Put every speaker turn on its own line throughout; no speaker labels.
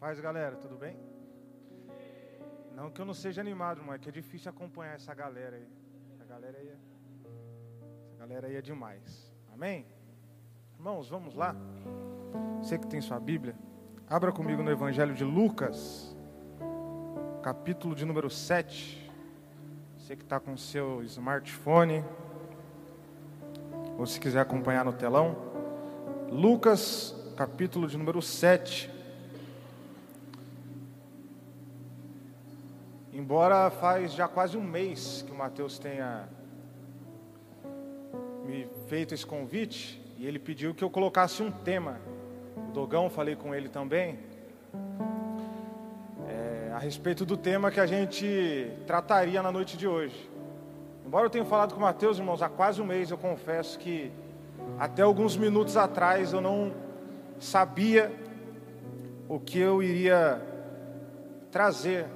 Paz, galera, tudo bem? Não que eu não seja animado, mas é que é difícil acompanhar essa galera aí. Essa galera aí é, essa galera aí é demais. Amém? Irmãos, vamos lá? Você que tem sua Bíblia, abra comigo no Evangelho de Lucas, capítulo de número 7. Você que está com seu smartphone, ou se quiser acompanhar no telão. Lucas, capítulo de número 7. Embora faz já quase um mês que o Mateus tenha me feito esse convite, e ele pediu que eu colocasse um tema. O Dogão, falei com ele também, é, a respeito do tema que a gente trataria na noite de hoje. Embora eu tenha falado com o Mateus, irmãos, há quase um mês, eu confesso que até alguns minutos atrás eu não sabia o que eu iria trazer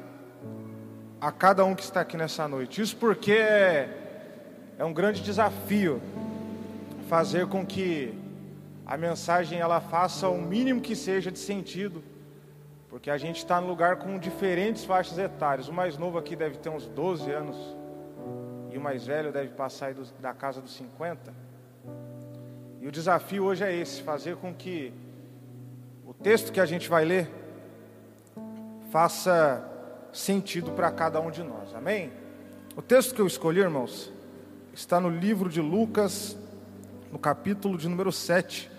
a cada um que está aqui nessa noite. Isso porque é, é um grande desafio fazer com que a mensagem ela faça o mínimo que seja de sentido, porque a gente está no lugar com diferentes faixas etárias. O mais novo aqui deve ter uns 12 anos e o mais velho deve passar da casa dos 50. E o desafio hoje é esse: fazer com que o texto que a gente vai ler faça sentido para cada um de nós. Amém? O texto que eu escolhi, irmãos, está no livro de Lucas, no capítulo de número 7,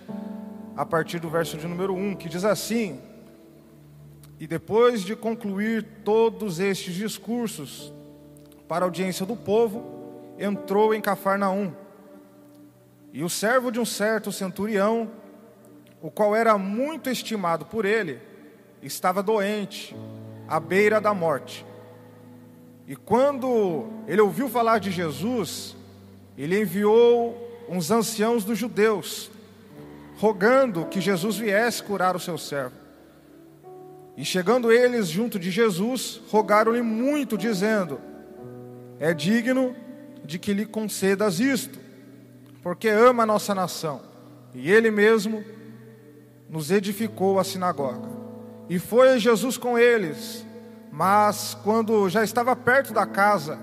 a partir do verso de número 1, que diz assim: E depois de concluir todos estes discursos para a audiência do povo, entrou em Cafarnaum. E o servo de um certo centurião, o qual era muito estimado por ele, estava doente à beira da morte. E quando ele ouviu falar de Jesus, ele enviou uns anciãos dos judeus, rogando que Jesus viesse curar o seu servo. E chegando eles junto de Jesus, rogaram-lhe muito, dizendo: É digno de que lhe concedas isto, porque ama a nossa nação, e ele mesmo nos edificou a sinagoga. E foi Jesus com eles, mas quando já estava perto da casa,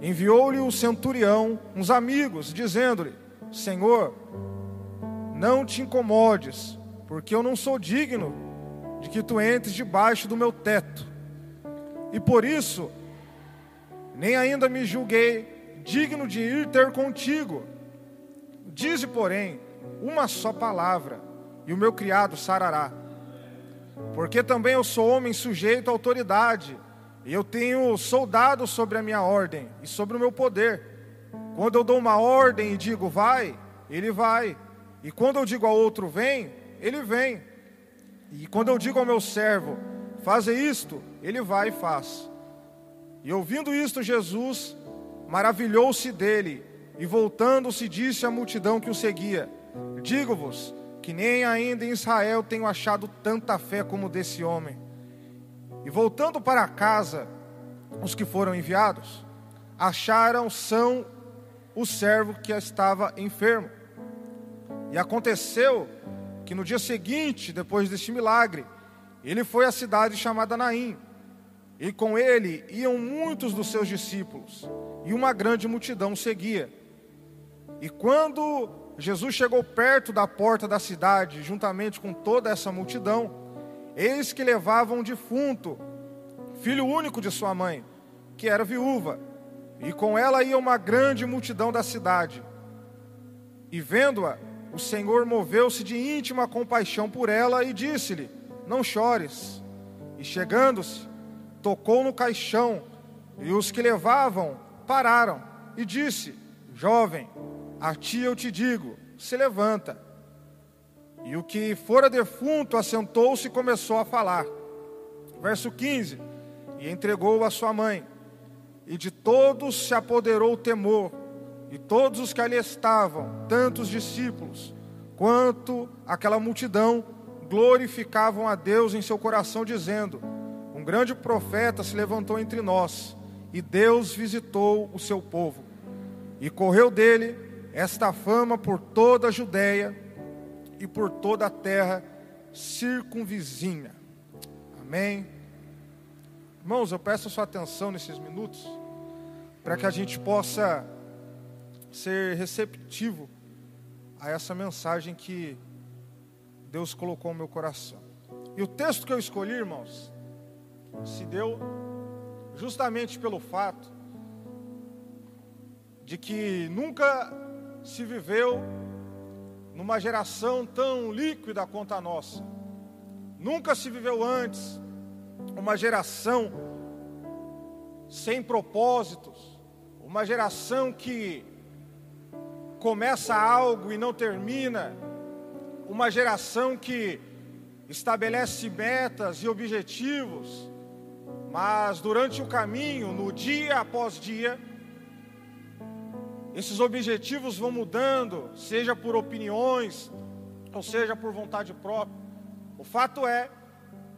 enviou-lhe o centurião uns amigos, dizendo-lhe: Senhor, não te incomodes, porque eu não sou digno de que tu entres debaixo do meu teto. E por isso, nem ainda me julguei digno de ir ter contigo. Dize, porém, uma só palavra, e o meu criado sarará. Porque também eu sou homem sujeito à autoridade, e eu tenho soldados sobre a minha ordem e sobre o meu poder. Quando eu dou uma ordem e digo vai, ele vai. E quando eu digo ao outro vem, ele vem. E quando eu digo ao meu servo, faze isto, ele vai e faz. E ouvindo isto, Jesus maravilhou-se dele, e voltando-se disse à multidão que o seguia: Digo-vos que nem ainda em Israel tenho achado tanta fé como desse homem. E voltando para casa, os que foram enviados, acharam são o servo que estava enfermo. E aconteceu que no dia seguinte, depois deste milagre, ele foi à cidade chamada Naim, e com ele iam muitos dos seus discípulos, e uma grande multidão seguia. E quando Jesus chegou perto da porta da cidade, juntamente com toda essa multidão. Eis que levavam um defunto, filho único de sua mãe, que era viúva, e com ela ia uma grande multidão da cidade. E vendo-a, o Senhor moveu-se de íntima compaixão por ela e disse-lhe: Não chores. E chegando-se, tocou no caixão, e os que levavam pararam, e disse: Jovem, a ti eu te digo: se levanta. E o que fora defunto assentou-se e começou a falar. Verso 15: E entregou a sua mãe, e de todos se apoderou o temor, e todos os que ali estavam, tanto os discípulos quanto aquela multidão, glorificavam a Deus em seu coração, dizendo: Um grande profeta se levantou entre nós, e Deus visitou o seu povo. E correu dele esta fama por toda a Judéia e por toda a terra circunvizinha. Amém. Irmãos, eu peço a sua atenção nesses minutos para que a gente possa ser receptivo a essa mensagem que Deus colocou no meu coração. E o texto que eu escolhi, irmãos, se deu justamente pelo fato de que nunca se viveu numa geração tão líquida quanto a nossa. Nunca se viveu antes uma geração sem propósitos, uma geração que começa algo e não termina, uma geração que estabelece metas e objetivos, mas durante o caminho, no dia após dia, esses objetivos vão mudando, seja por opiniões, ou seja por vontade própria. O fato é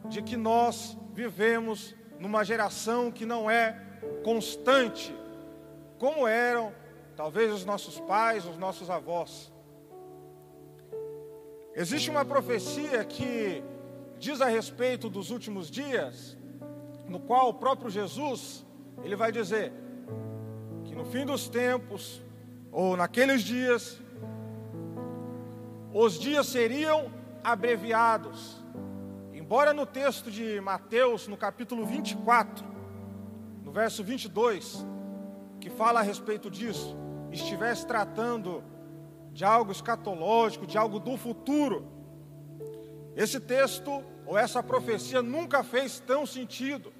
de que nós vivemos numa geração que não é constante, como eram talvez os nossos pais, os nossos avós. Existe uma profecia que diz a respeito dos últimos dias, no qual o próprio Jesus, ele vai dizer que no fim dos tempos, ou naqueles dias, os dias seriam abreviados. Embora no texto de Mateus, no capítulo 24, no verso 22, que fala a respeito disso, estivesse tratando de algo escatológico, de algo do futuro, esse texto ou essa profecia nunca fez tão sentido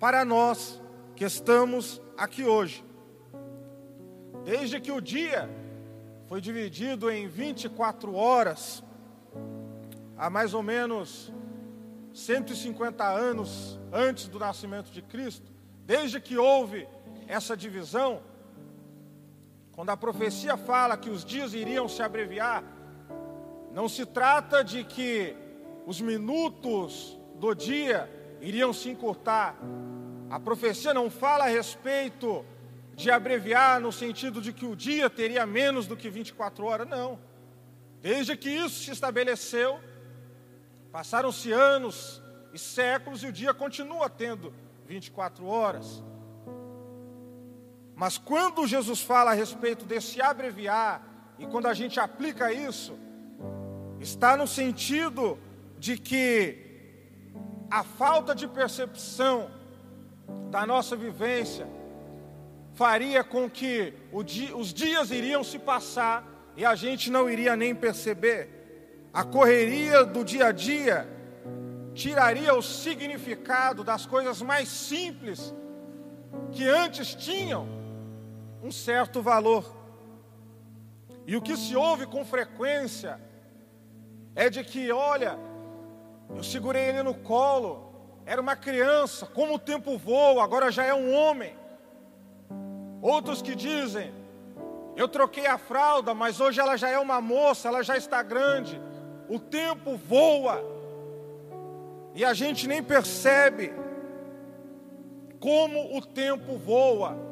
para nós que estamos aqui hoje. Desde que o dia foi dividido em 24 horas, há mais ou menos 150 anos antes do nascimento de Cristo, desde que houve essa divisão, quando a profecia fala que os dias iriam se abreviar, não se trata de que os minutos do dia iriam se encurtar. A profecia não fala a respeito de abreviar no sentido de que o dia teria menos do que 24 horas, não. Desde que isso se estabeleceu, passaram-se anos e séculos e o dia continua tendo 24 horas. Mas quando Jesus fala a respeito desse abreviar, e quando a gente aplica isso, está no sentido de que a falta de percepção da nossa vivência faria com que os dias iriam se passar e a gente não iria nem perceber. A correria do dia a dia tiraria o significado das coisas mais simples que antes tinham um certo valor. E o que se ouve com frequência é de que, olha, eu segurei ele no colo, era uma criança, como o tempo voa, agora já é um homem. Outros que dizem, eu troquei a fralda, mas hoje ela já é uma moça, ela já está grande. O tempo voa e a gente nem percebe como o tempo voa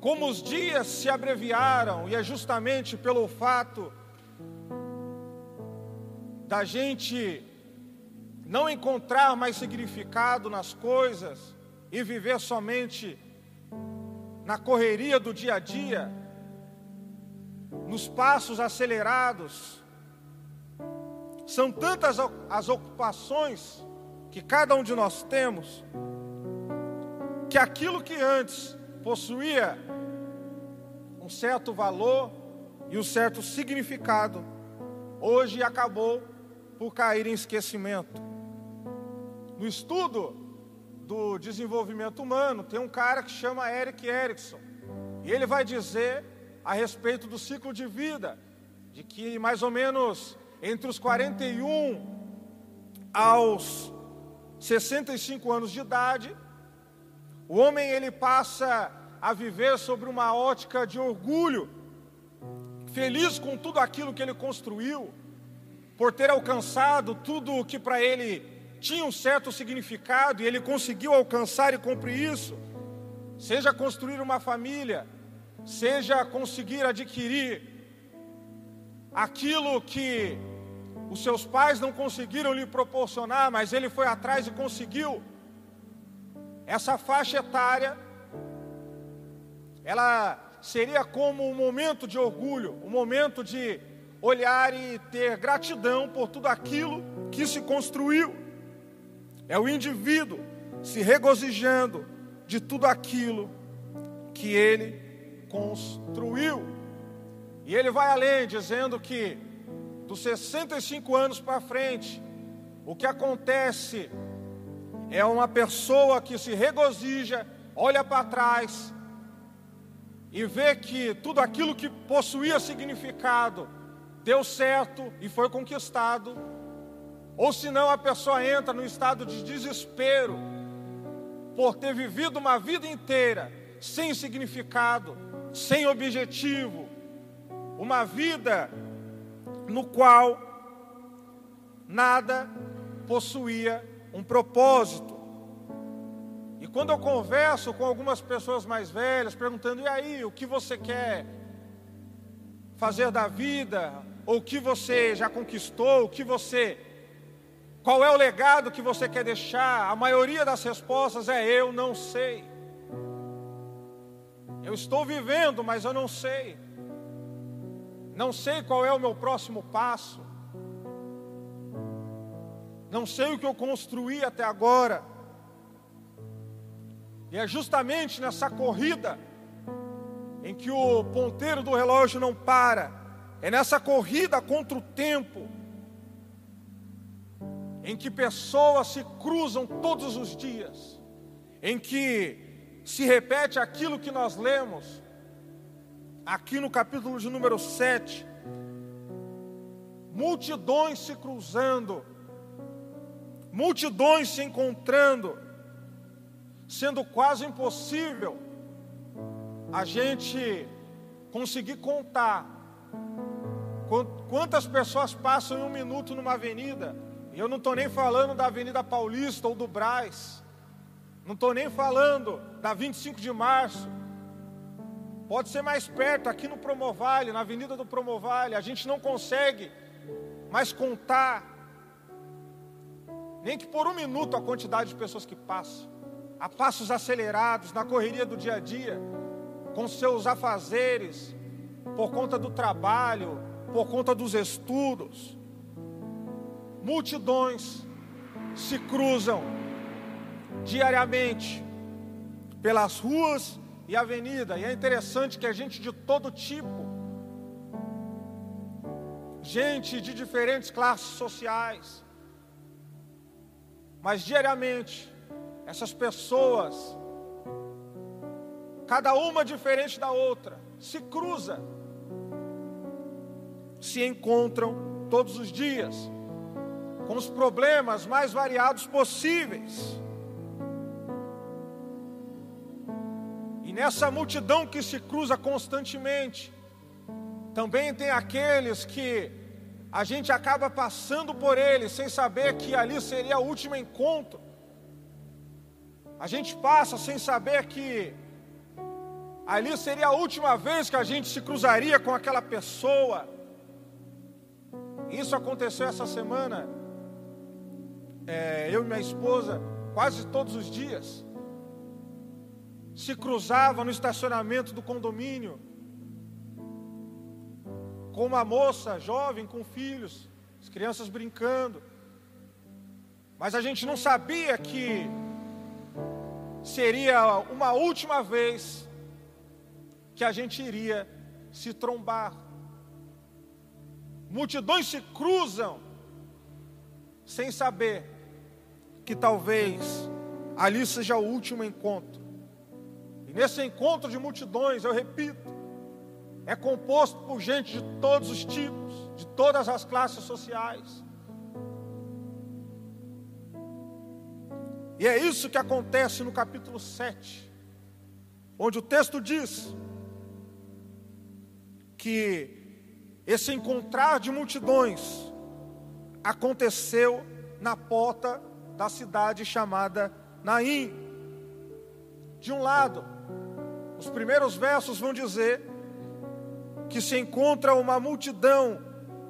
como os dias se abreviaram, e é justamente pelo fato da gente não encontrar mais significado nas coisas e viver somente na correria do dia a dia, nos passos acelerados. São tantas as ocupações que cada um de nós temos, que aquilo que antes possuía um certo valor e um certo significado, hoje acabou por cair em esquecimento. No estudo do desenvolvimento humano, tem um cara que chama Eric Erickson, e ele vai dizer a respeito do ciclo de vida, de que mais ou menos entre os 41 aos 65 anos de idade, o homem ele passa a viver sobre uma ótica de orgulho, feliz com tudo aquilo que ele construiu, por ter alcançado tudo o que para ele tinha um certo significado e ele conseguiu alcançar e cumprir isso, seja construir uma família, seja conseguir adquirir aquilo que os seus pais não conseguiram lhe proporcionar, mas ele foi atrás e conseguiu. Essa faixa etária, ela seria como um momento de orgulho, um momento de olhar e ter gratidão por tudo aquilo que se construiu. É o indivíduo se regozijando de tudo aquilo que ele construiu. E ele vai além, dizendo que dos 65 anos para frente, o que acontece é uma pessoa que se regozija, olha para trás e vê que tudo aquilo que possuía significado deu certo e foi conquistado, ou senão a pessoa entra no estado de desespero por ter vivido uma vida inteira sem significado, sem objetivo, uma vida no qual nada possuía um propósito. E quando eu converso com algumas pessoas mais velhas, perguntando: e aí, o que você quer fazer da vida? Ou o que você já conquistou? O que você. Qual é o legado que você quer deixar? A maioria das respostas é: eu não sei. Eu estou vivendo, mas eu não sei. Não sei qual é o meu próximo passo. Não sei o que eu construí até agora. E é justamente nessa corrida em que o ponteiro do relógio não para, é nessa corrida contra o tempo, em que pessoas se cruzam todos os dias, em que se repete aquilo que nós lemos, aqui no capítulo de número 7, multidões se cruzando, multidões se encontrando, sendo quase impossível a gente conseguir contar quantas pessoas passam em um minuto numa avenida. E eu não estou nem falando da Avenida Paulista ou do Braz, não estou nem falando da 25 de março. Pode ser mais perto, aqui no Promovale, na Avenida do Promovale, a gente não consegue mais contar, nem que por um minuto a quantidade de pessoas que passam, a passos acelerados, na correria do dia a dia com seus afazeres, por conta do trabalho, por conta dos estudos. Multidões se cruzam diariamente pelas ruas e avenidas, e é interessante que a gente de todo tipo, gente de diferentes classes sociais, mas diariamente essas pessoas cada uma diferente da outra, se cruza, se encontram todos os dias, com os problemas mais variados possíveis. E nessa multidão que se cruza constantemente, também tem aqueles que a gente acaba passando por eles sem saber que ali seria o último encontro. A gente passa sem saber que Ali seria a última vez que a gente se cruzaria com aquela pessoa. Isso aconteceu essa semana. É, eu e minha esposa, quase todos os dias, se cruzava no estacionamento do condomínio com uma moça jovem com filhos, as crianças brincando. Mas a gente não sabia que seria uma última vez que a gente iria se trombar. Multidões se cruzam sem saber que talvez ali seja o último encontro. E nesse encontro de multidões, eu repito, é composto por gente de todos os tipos, de todas as classes sociais. E é isso que acontece no capítulo 7, onde o texto diz: que esse encontrar de multidões aconteceu na porta da cidade chamada Naim. De um lado, os primeiros versos vão dizer que se encontra uma multidão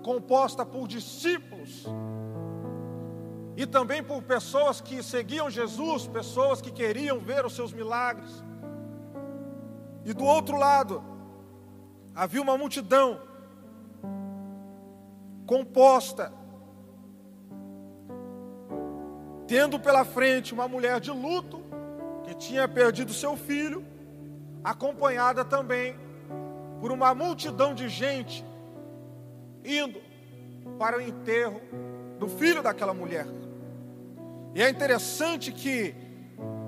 composta por discípulos. E também por pessoas que seguiam Jesus, pessoas que queriam ver os seus milagres. E do outro lado, havia uma multidão composta, tendo pela frente uma mulher de luto, que tinha perdido seu filho, acompanhada também por uma multidão de gente indo para o enterro do filho daquela mulher. E é interessante que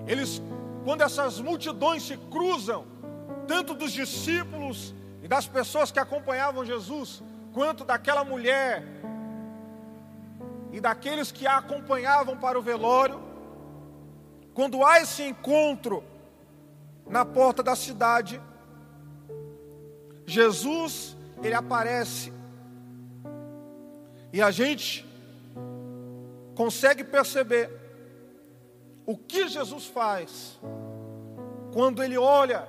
eles, quando essas multidões se cruzam, tanto dos discípulos e das pessoas que acompanhavam Jesus, quanto daquela mulher e daqueles que a acompanhavam para o velório, quando há esse encontro na porta da cidade, Jesus, ele aparece. E a gente consegue perceber o que Jesus faz quando ele olha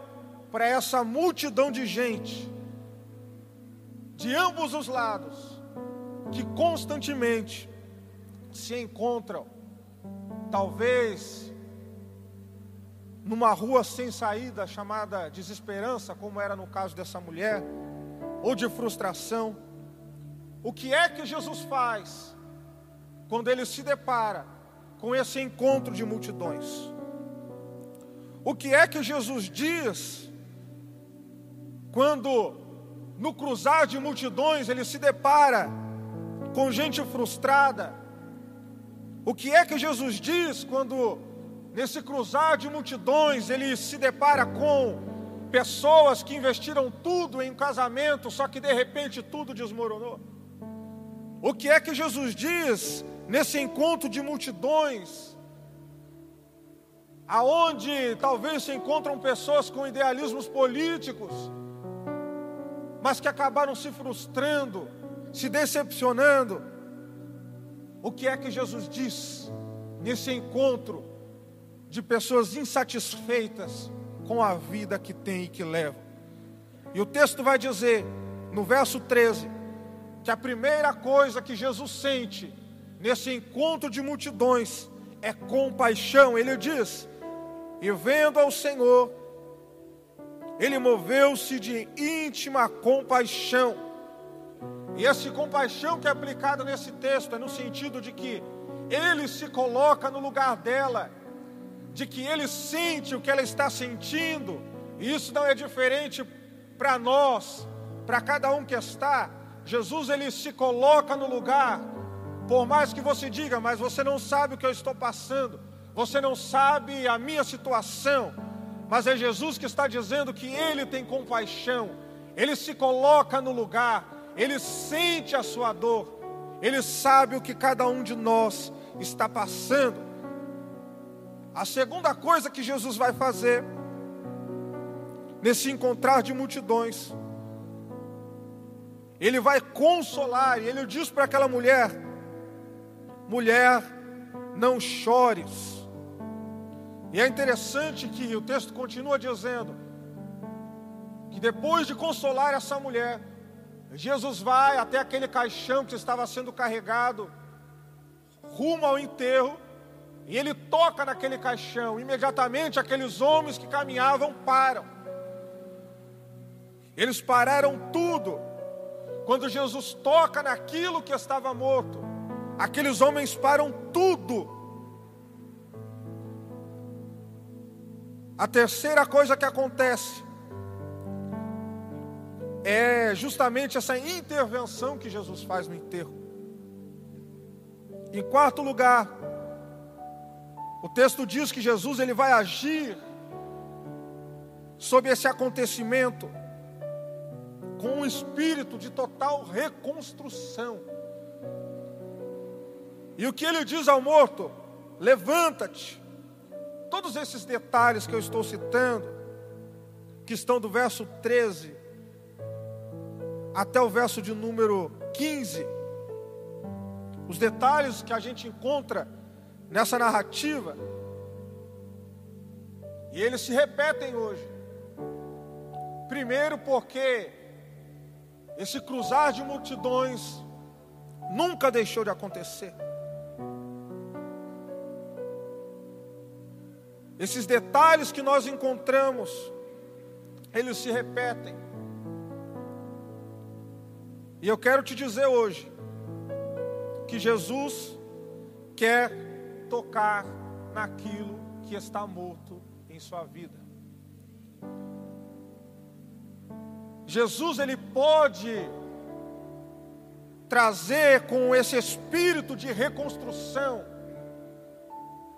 para essa multidão de gente de ambos os lados que constantemente se encontram, talvez numa rua sem saída chamada desesperança, como era no caso dessa mulher, ou de frustração. O que é que Jesus faz quando ele se depara com esse encontro de multidões? O que é que Jesus diz quando no cruzar de multidões ele se depara com gente frustrada? O que é que Jesus diz quando nesse cruzar de multidões ele se depara com pessoas que investiram tudo em um casamento, só que de repente tudo desmoronou? O que é que Jesus diz nesse encontro de multidões, aonde talvez se encontram pessoas com idealismos políticos, mas que acabaram se frustrando, se decepcionando. O que é que Jesus diz nesse encontro de pessoas insatisfeitas com a vida que tem e que levam? E o texto vai dizer, no verso 13, que a primeira coisa que Jesus sente nesse encontro de multidões é compaixão. Ele diz: E vendo ao Senhor, ele moveu-se de íntima compaixão. E essa compaixão que é aplicada nesse texto é no sentido de que ele se coloca no lugar dela, de que ele sente o que ela está sentindo, e isso não é diferente para nós, para cada um que está. Jesus ele se coloca no lugar, por mais que você diga, mas você não sabe o que eu estou passando, você não sabe a minha situação, mas é Jesus que está dizendo que Ele tem compaixão, Ele se coloca no lugar, Ele sente a sua dor, Ele sabe o que cada um de nós está passando. A segunda coisa que Jesus vai fazer, nesse encontrar de multidões, Ele vai consolar, e Ele diz para aquela mulher: mulher, não chores. E é interessante que o texto continua dizendo que depois de consolar essa mulher, Jesus vai até aquele caixão que estava sendo carregado, rumo ao enterro, e ele toca naquele caixão. Imediatamente aqueles homens que caminhavam param. Eles pararam tudo. Quando Jesus toca naquilo que estava morto, aqueles homens param tudo A terceira coisa que acontece é justamente essa intervenção que Jesus faz no enterro. Em quarto lugar, o texto diz que Jesus ele vai agir sobre esse acontecimento com um espírito de total reconstrução. E o que ele diz ao morto? Levanta-te, Todos esses detalhes que eu estou citando, que estão do verso 13 até o verso de número 15, os detalhes que a gente encontra nessa narrativa, e eles se repetem hoje. Primeiro, porque esse cruzar de multidões nunca deixou de acontecer. Esses detalhes que nós encontramos, eles se repetem. E eu quero te dizer hoje que Jesus quer tocar naquilo que está morto em sua vida. Jesus ele pode trazer com esse espírito de reconstrução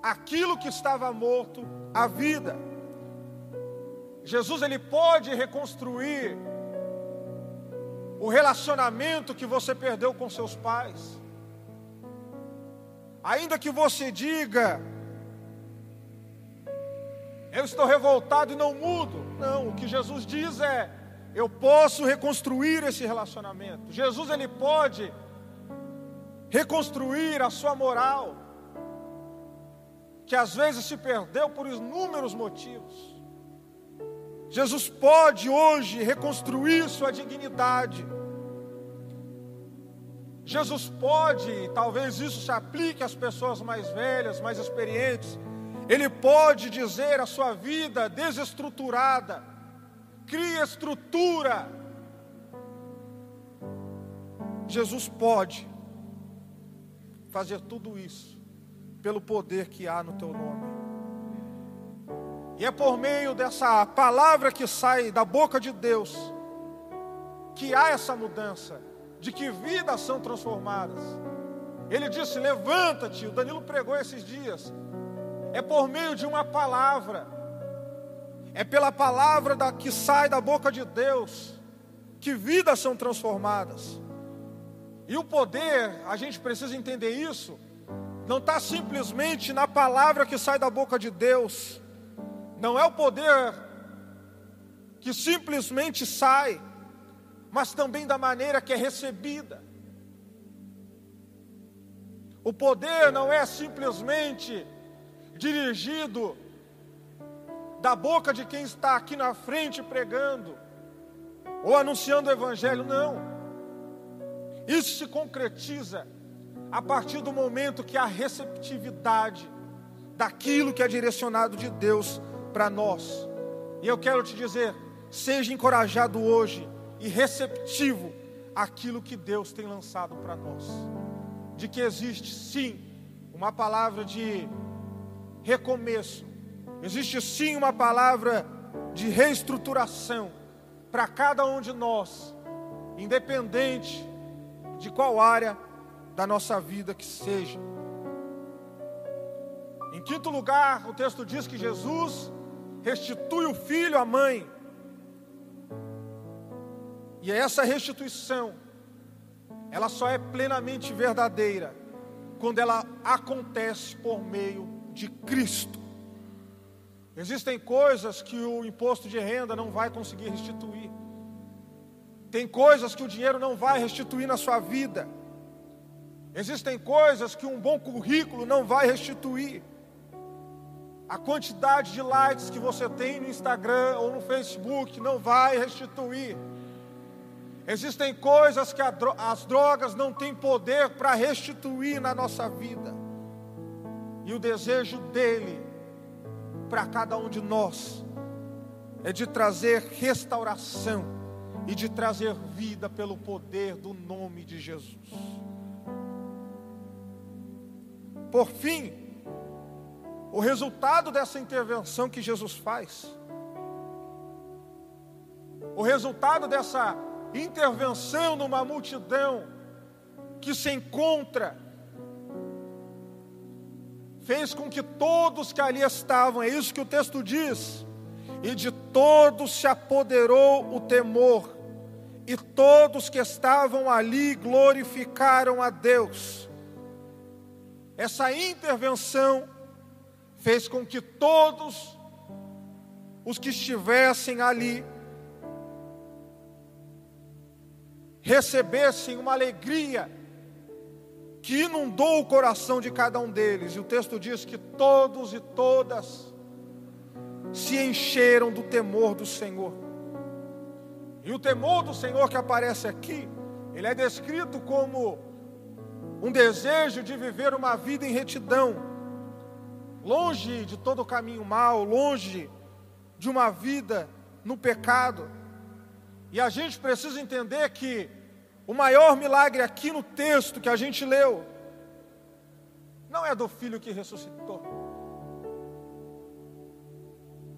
aquilo que estava morto à vida. Jesus ele pode reconstruir o relacionamento que você perdeu com seus pais. Ainda que você diga, eu estou revoltado e não mudo. Não, o que Jesus diz é, eu posso reconstruir esse relacionamento. Jesus ele pode reconstruir a sua moral que às vezes se perdeu por inúmeros motivos. Jesus pode hoje reconstruir sua dignidade. Jesus pode, talvez isso se aplique às pessoas mais velhas, mais experientes, Ele pode dizer a sua vida desestruturada, cria estrutura. Jesus pode fazer tudo isso pelo poder que há no teu nome. E é por meio dessa palavra que sai da boca de Deus que há essa mudança, de que vidas são transformadas. Ele disse: Levanta-te. O Danilo pregou esses dias. É por meio de uma palavra, é pela palavra da, que sai da boca de Deus que vidas são transformadas. E o poder, a gente precisa entender isso, não está simplesmente na palavra que sai da boca de Deus, não é o poder que simplesmente sai, mas também da maneira que é recebida. O poder não é simplesmente dirigido da boca de quem está aqui na frente pregando ou anunciando o Evangelho, não. Isso se concretiza a partir do momento que há receptividade daquilo que é direcionado de Deus para nós. E eu quero te dizer, seja encorajado hoje e receptivo àquilo que Deus tem lançado para nós. De que existe sim uma palavra de recomeço, existe sim uma palavra de reestruturação para cada um de nós, independente de qual área da nossa vida que seja. Em quinto lugar, o texto diz que Jesus restitui o filho à mãe. E essa restituição, ela só é plenamente verdadeira quando ela acontece por meio de Cristo. Existem coisas que o imposto de renda não vai conseguir restituir. Tem coisas que o dinheiro não vai restituir na sua vida. Existem coisas que um bom currículo não vai restituir. A quantidade de likes que você tem no Instagram ou no Facebook não vai restituir. Existem coisas que as drogas não têm poder para restituir na nossa vida. E o desejo dele para cada um de nós é de trazer restauração e de trazer vida pelo poder do nome de Jesus. Por fim, o resultado dessa intervenção que Jesus faz, o resultado dessa intervenção numa multidão que se encontra, fez com que todos que ali estavam, é isso que o texto diz, e de todos se apoderou o temor, e todos que estavam ali glorificaram a Deus. Essa intervenção fez com que todos os que estivessem ali recebessem uma alegria que inundou o coração de cada um deles. E o texto diz que todos e todas se encheram do temor do Senhor. E o temor do Senhor que aparece aqui, ele é descrito como um desejo de viver uma vida em retidão, longe de todo caminho mal, longe de uma vida no pecado. E a gente precisa entender que o maior milagre aqui no texto que a gente leu não é do filho que ressuscitou.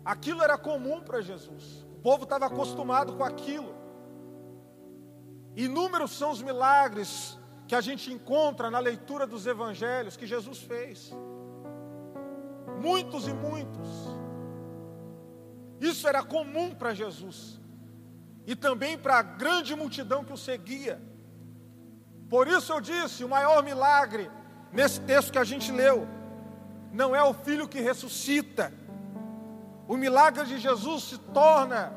Aquilo era comum para Jesus. O povo estava acostumado com aquilo. Inúmeros são os milagres que a gente encontra na leitura dos evangelhos que Jesus fez. Muitos e muitos. Isso era comum para Jesus e também para a grande multidão que o seguia. Por isso eu disse: o maior milagre nesse texto que a gente leu não é o filho que ressuscita. O milagre de Jesus se torna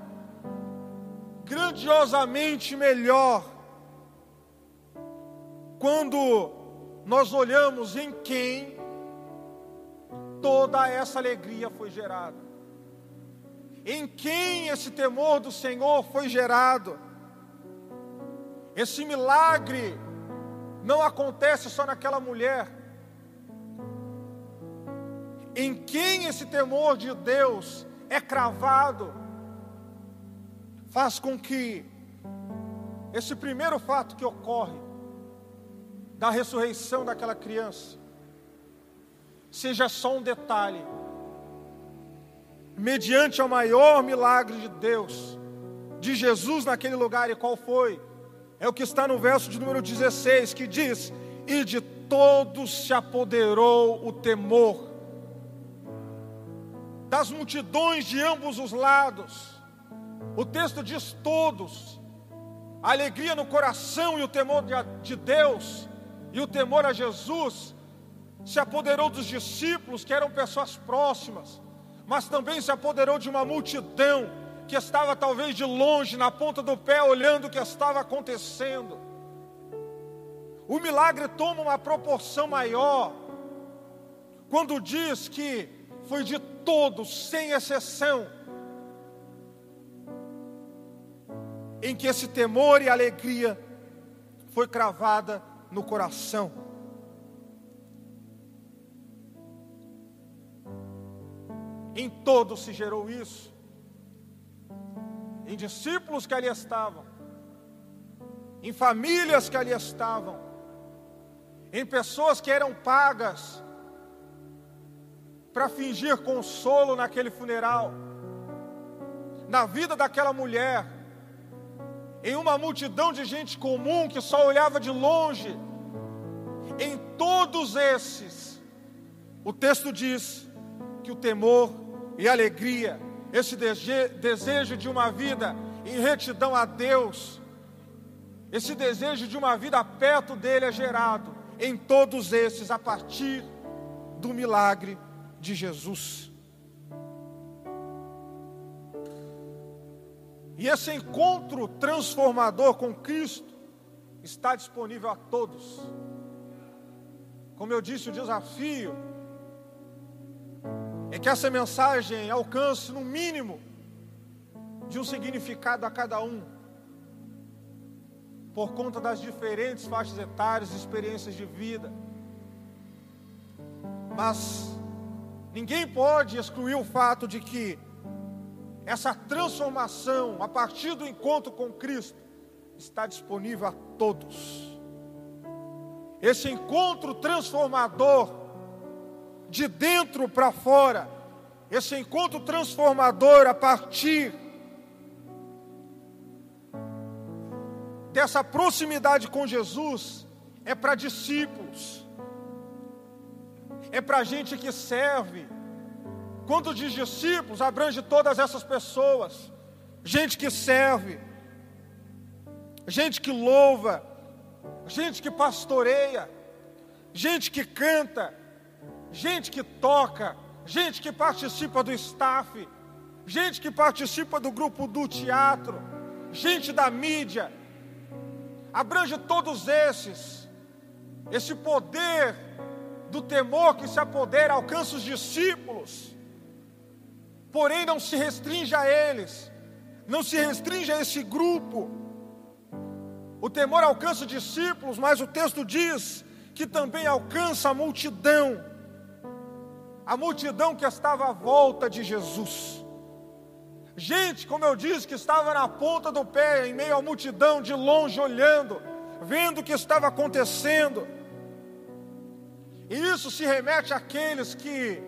grandiosamente melhor quando nós olhamos em quem toda essa alegria foi gerada em quem esse temor do Senhor foi gerado. Esse milagre não acontece só naquela mulher. Em quem esse temor de Deus é cravado, faz com que esse primeiro fato que ocorre, da ressurreição daquela criança, seja só um detalhe mediante ao maior milagre de Deus, de Jesus naquele lugar, e qual foi? É o que está no verso de número 16, que diz: E de todos se apoderou o temor, das multidões de ambos os lados. O texto diz todos, a alegria no coração e o temor de Deus, e o temor a Jesus, se apoderou dos discípulos, que eram pessoas próximas mas também se apoderou de uma multidão que estava talvez de longe, na ponta do pé, olhando o que estava acontecendo. O milagre toma uma proporção maior quando diz que foi de todos, sem exceção, em que esse temor e alegria foi cravada no coração. Em todos se gerou isso. Em discípulos que ali estavam, em famílias que ali estavam, em pessoas que eram pagas para fingir consolo naquele funeral, na vida daquela mulher, em uma multidão de gente comum que só olhava de longe, em todos esses, o texto diz que o temor e alegria, esse desejo de uma vida em retidão a Deus, esse desejo de uma vida perto dele é gerado em todos esses a partir do milagre de Jesus. E esse encontro transformador com Cristo está disponível a todos. Como eu disse, o desafio que essa mensagem alcance no mínimo de um significado a cada um, por conta das diferentes faixas etárias, experiências de vida. Mas ninguém pode excluir o fato de que essa transformação, a partir do encontro com Cristo, está disponível a todos. Esse encontro transformador de dentro para fora, esse encontro transformador a partir dessa proximidade com Jesus é para discípulos, é para gente que serve. Quando diz discípulos, abrange todas essas pessoas, gente que serve, gente que louva, gente que pastoreia, gente que canta, gente que toca, gente que participa do staff, gente que participa do grupo do teatro, gente da mídia, abrange todos esses, esse poder do temor que se apodera alcança os discípulos, porém não se restringe a eles, não se restringe a esse grupo. O temor alcança os discípulos, mas o texto diz que também alcança a multidão, a multidão que estava à volta de Jesus. Gente, como eu disse, que estava na ponta do pé, em meio à multidão, de longe olhando, vendo o que estava acontecendo. E isso se remete àqueles que,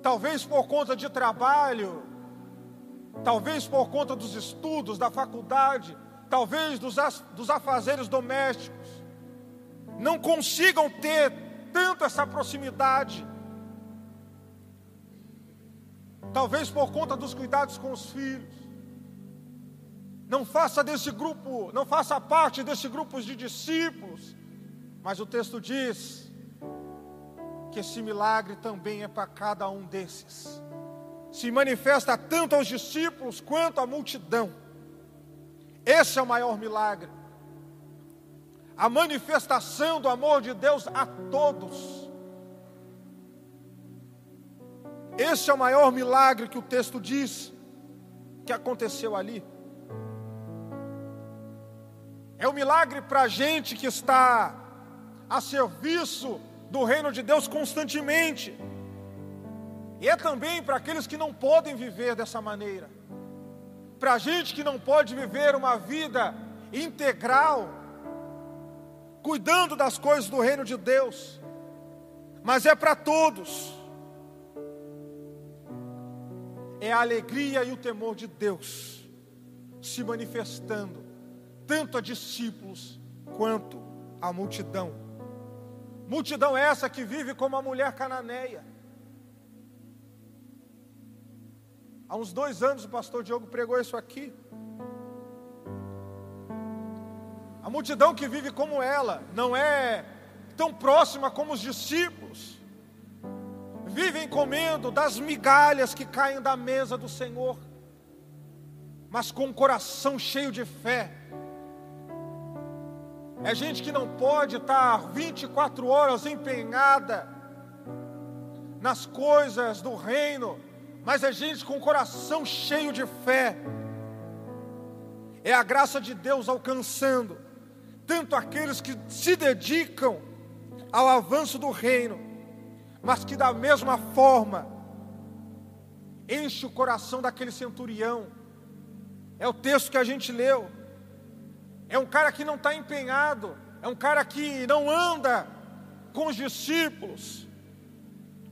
talvez por conta de trabalho, talvez por conta dos estudos, da faculdade, talvez dos, dos afazeres domésticos, não consigam ter tanto essa proximidade. Talvez por conta dos cuidados com os filhos. Não faça desse grupo, não faça parte desse grupo de discípulos. Mas o texto diz que esse milagre também é para cada um desses. Se manifesta tanto aos discípulos quanto à multidão. Esse é o maior milagre. A manifestação do amor de Deus a todos. Esse é o maior milagre que o texto diz que aconteceu ali. É um milagre para a gente que está a serviço do reino de Deus constantemente. E é também para aqueles que não podem viver dessa maneira. Para a gente que não pode viver uma vida integral, cuidando das coisas do reino de Deus. Mas é para todos. É a alegria e o temor de Deus se manifestando tanto a discípulos quanto a multidão. Multidão essa que vive como a mulher cananeia. Há uns dois anos o pastor Diogo pregou isso aqui. A multidão que vive como ela não é tão próxima como os discípulos. Vivem comendo das migalhas que caem da mesa do Senhor, mas com o coração cheio de fé, é gente que não pode estar 24 horas empenhada nas coisas do reino, mas é gente com o coração cheio de fé. É a graça de Deus alcançando tanto aqueles que se dedicam ao avanço do reino, mas que da mesma forma enche o coração daquele centurião. É o texto que a gente leu. É um cara que não está empenhado, é um cara que não anda com os discípulos,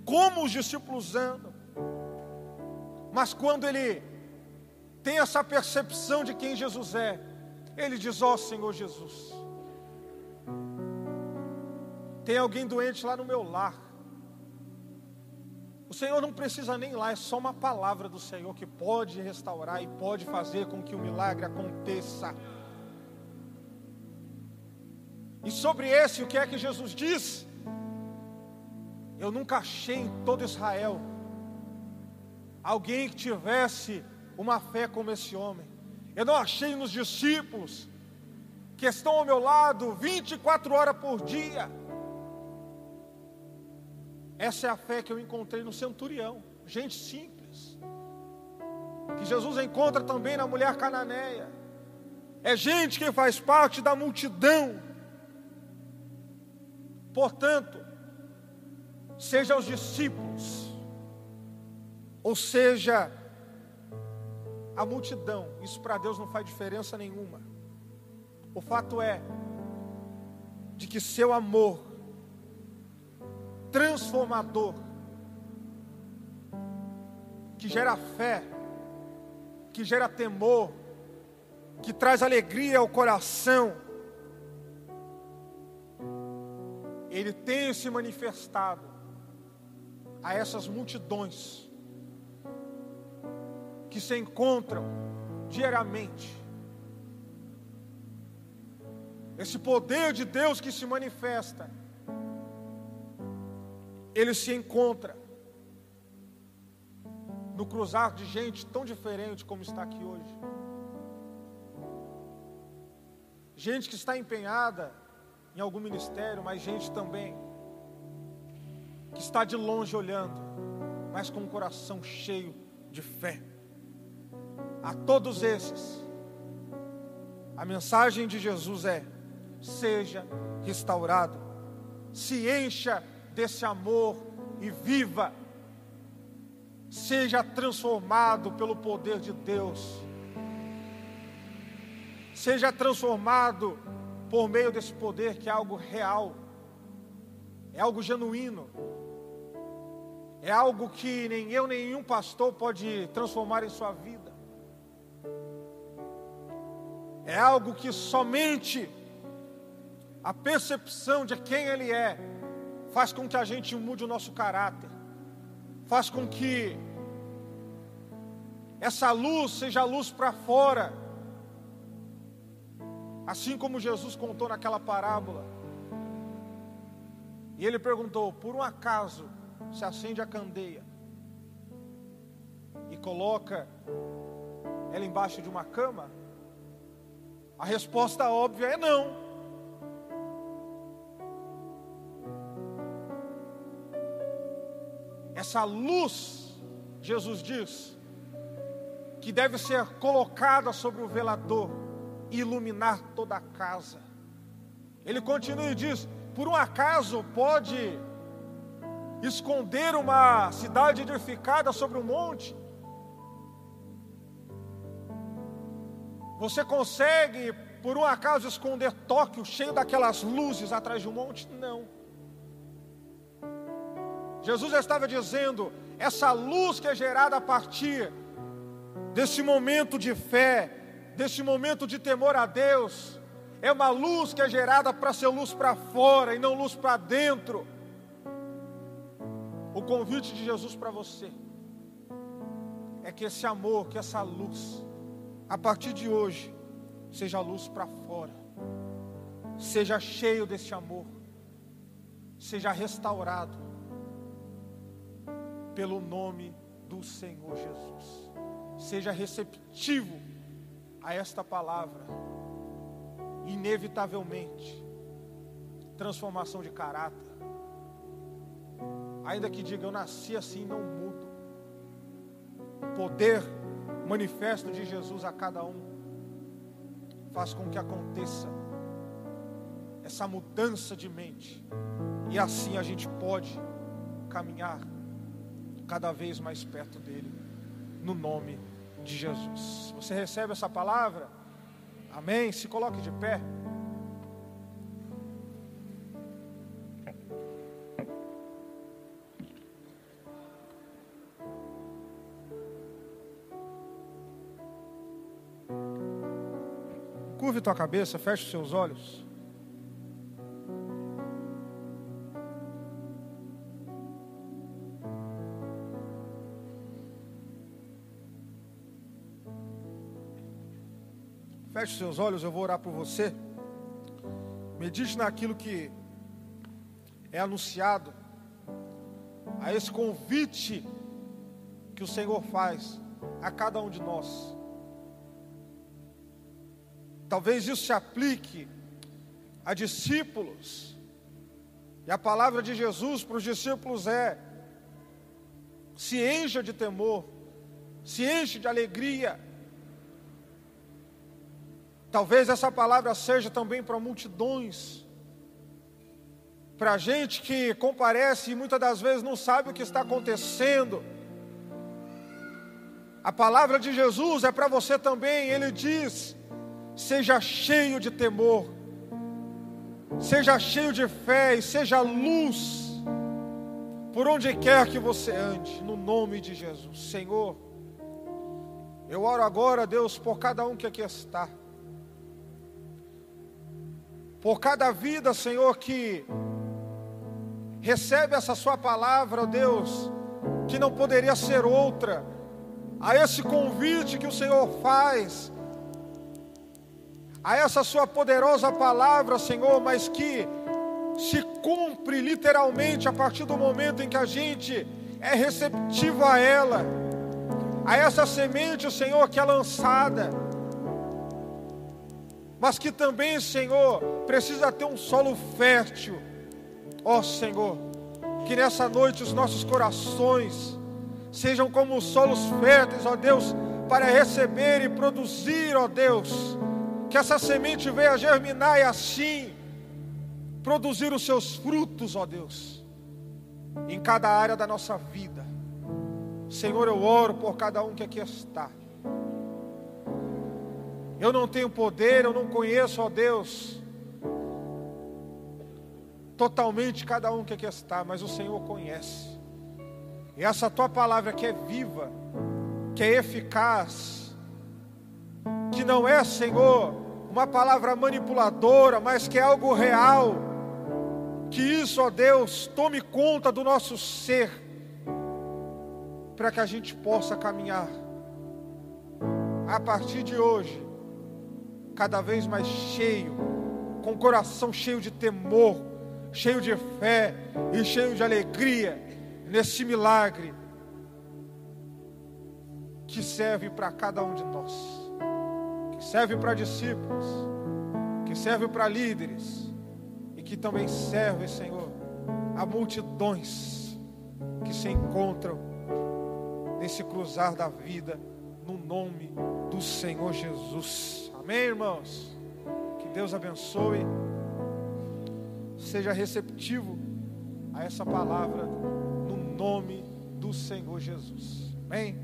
como os discípulos andam. Mas quando ele tem essa percepção de quem Jesus é, ele diz: Ó oh, Senhor Jesus, tem alguém doente lá no meu lar. O Senhor não precisa nem lá, é só uma palavra do Senhor que pode restaurar e pode fazer com que o milagre aconteça. E sobre esse, o que é que Jesus diz? Eu nunca achei em todo Israel alguém que tivesse uma fé como esse homem. Eu não achei nos discípulos que estão ao meu lado 24 horas por dia. Essa é a fé que eu encontrei no centurião, gente simples. Que Jesus encontra também na mulher cananeia. É gente que faz parte da multidão Portanto, seja os discípulos, ou seja a multidão, isso para Deus não faz diferença nenhuma. O fato é de que seu amor transformador, que gera fé, que gera temor, que traz alegria ao coração, ele tem se manifestado a essas multidões que se encontram diariamente. Esse poder de Deus que se manifesta, ele se encontra no cruzar de gente tão diferente como está aqui hoje. Gente que está empenhada em algum ministério, mas gente também que está de longe olhando, mas com o coração cheio de fé. A todos esses, a mensagem de Jesus é: seja restaurado. Se encha desse amor e viva. Seja transformado pelo poder de Deus. Seja transformado por meio desse poder que é algo real, é algo genuíno, é algo que nem eu, nenhum pastor pode transformar em sua vida. É algo que somente a percepção de quem Ele é faz com que a gente mude o nosso caráter, faz com que essa luz seja luz para fora, assim como Jesus contou naquela parábola. E ele perguntou: por um acaso se acende a candeia e coloca ela embaixo de uma cama? A resposta óbvia é não. Essa luz, Jesus diz, que deve ser colocada sobre o velador e iluminar toda a casa. Ele continua e diz: por um acaso pode esconder uma cidade edificada sobre um monte? Você consegue, por um acaso, esconder Tóquio cheio daquelas luzes atrás de um monte? Não. Jesus estava dizendo: essa luz que é gerada a partir desse momento de fé, desse momento de temor a Deus, é uma luz que é gerada para ser luz para fora e não luz para dentro. O convite de Jesus para você é que esse amor, que essa luz, a partir de hoje, seja luz para fora, seja cheio desse amor, seja restaurado pelo nome do Senhor Jesus. Seja receptivo a esta palavra, inevitavelmente, transformação de caráter, ainda que diga eu nasci assim, não mudo. O poder manifesto de Jesus a cada um faz com que aconteça essa mudança de mente, e assim a gente pode caminhar cada vez mais perto dele, no nome de Jesus. Você recebe essa palavra? Amém? Se coloque de pé. Curve tua cabeça, feche seus olhos. Feche seus olhos, eu vou orar por você. Medite naquilo que é anunciado, a esse convite que o Senhor faz a cada um de nós. Talvez isso se aplique a discípulos. E a palavra de Jesus para os discípulos é: se encha de temor, se enche de alegria. Talvez essa palavra seja também para multidões, para gente que comparece e muitas das vezes não sabe o que está acontecendo. A palavra de Jesus é para você também, ele diz: seja cheio de temor, seja cheio de fé e seja luz por onde quer que você ande, no nome de Jesus. Senhor, eu oro agora, Deus, por cada um que aqui está, por cada vida, Senhor, que recebe essa Sua palavra, Deus, que não poderia ser outra, a esse convite que o Senhor faz a essa sua poderosa palavra, Senhor, mas que se cumpre literalmente a partir do momento em que a gente é receptivo a ela, a essa semente, Senhor, que é lançada, mas que também, Senhor, precisa ter um solo fértil, ó Senhor, que nessa noite os nossos corações sejam como solos férteis, ó Deus, para receber e produzir, ó Deus, que essa semente venha germinar e assim produzir os seus frutos, ó Deus, em cada área da nossa vida. Senhor, eu oro por cada um que aqui está. Eu não tenho poder, eu não conheço, ó Deus, totalmente cada um que aqui está, mas o Senhor conhece. E essa tua palavra que é viva, que é eficaz, que não é, Senhor, uma palavra manipuladora, mas que é algo real. Que isso, ó Deus, tome conta do nosso ser, para que a gente possa caminhar a partir de hoje, cada vez mais cheio, com o coração cheio de temor, cheio de fé e cheio de alegria nesse milagre que serve para cada um de nós, que serve para discípulos, que serve para líderes e que também serve, Senhor, a multidões que se encontram nesse cruzar da vida no nome do Senhor Jesus. Amém, irmãos? Que Deus abençoe. Seja receptivo a essa palavra no nome do Senhor Jesus. Amém?